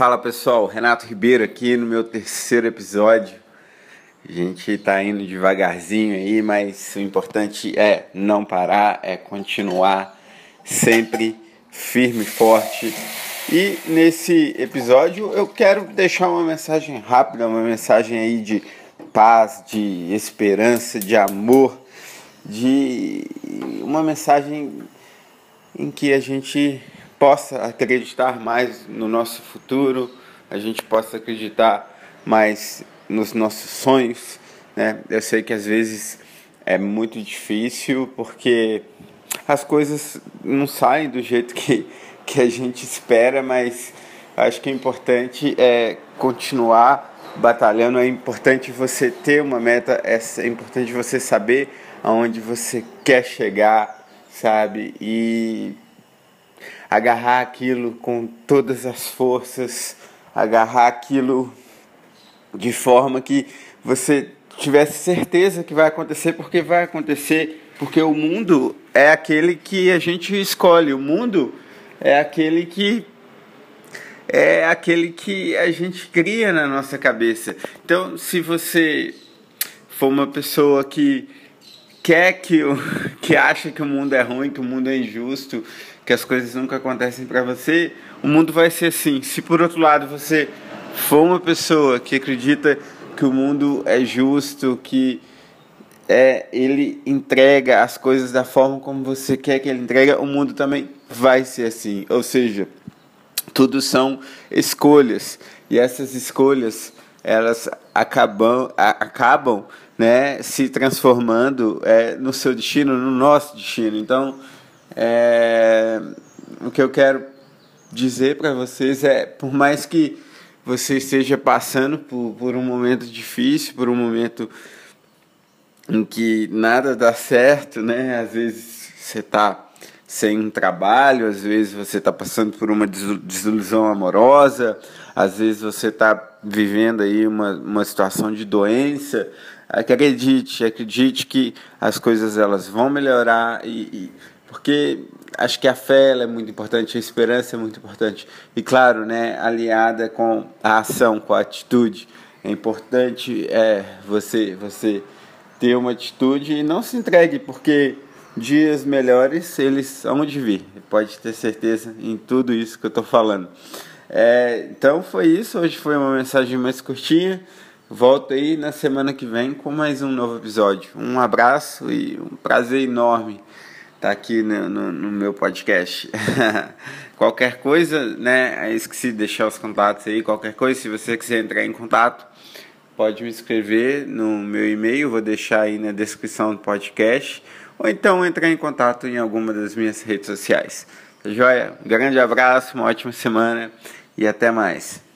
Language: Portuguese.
Fala pessoal, Renato Ribeiro aqui no meu terceiro episódio. A gente tá indo devagarzinho aí, mas o importante é não parar, é continuar sempre firme e forte. E nesse episódio eu quero deixar uma mensagem rápida, uma mensagem aí de paz, de esperança, de amor, de uma mensagem em que a gente possa acreditar mais no nosso futuro, a gente possa acreditar mais nos nossos sonhos. Né? Eu sei que às vezes é muito difícil porque as coisas não saem do jeito que, que a gente espera, mas acho que é importante é continuar batalhando, é importante você ter uma meta, é importante você saber aonde você quer chegar, sabe? E agarrar aquilo com todas as forças, agarrar aquilo de forma que você tivesse certeza que vai acontecer, porque vai acontecer, porque o mundo é aquele que a gente escolhe, o mundo é aquele que é aquele que a gente cria na nossa cabeça. Então, se você for uma pessoa que quer que, que acha que o mundo é ruim, que o mundo é injusto, que as coisas nunca acontecem para você, o mundo vai ser assim. Se por outro lado você for uma pessoa que acredita que o mundo é justo, que é, ele entrega as coisas da forma como você quer que ele entregue, o mundo também vai ser assim. Ou seja, tudo são escolhas e essas escolhas elas acabam, acabam né, se transformando é, no seu destino, no nosso destino. Então, é, o que eu quero dizer para vocês é, por mais que você esteja passando por, por um momento difícil, por um momento em que nada dá certo, né? Às vezes você está sem trabalho, às vezes você está passando por uma desilusão amorosa, às vezes você está vivendo aí uma, uma situação de doença. Acredite, acredite que as coisas elas vão melhorar e, e porque acho que a fé é muito importante, a esperança é muito importante. E claro, né, aliada com a ação, com a atitude. É importante é, você, você ter uma atitude e não se entregue, porque dias melhores eles são de vir. Pode ter certeza em tudo isso que eu estou falando. É, então foi isso. Hoje foi uma mensagem mais curtinha. Volto aí na semana que vem com mais um novo episódio. Um abraço e um prazer enorme tá aqui no, no, no meu podcast. qualquer coisa, né? Esqueci de deixar os contatos aí. Qualquer coisa, se você quiser entrar em contato, pode me escrever no meu e-mail. Vou deixar aí na descrição do podcast. Ou então entrar em contato em alguma das minhas redes sociais. Tá joia? Um grande abraço, uma ótima semana e até mais.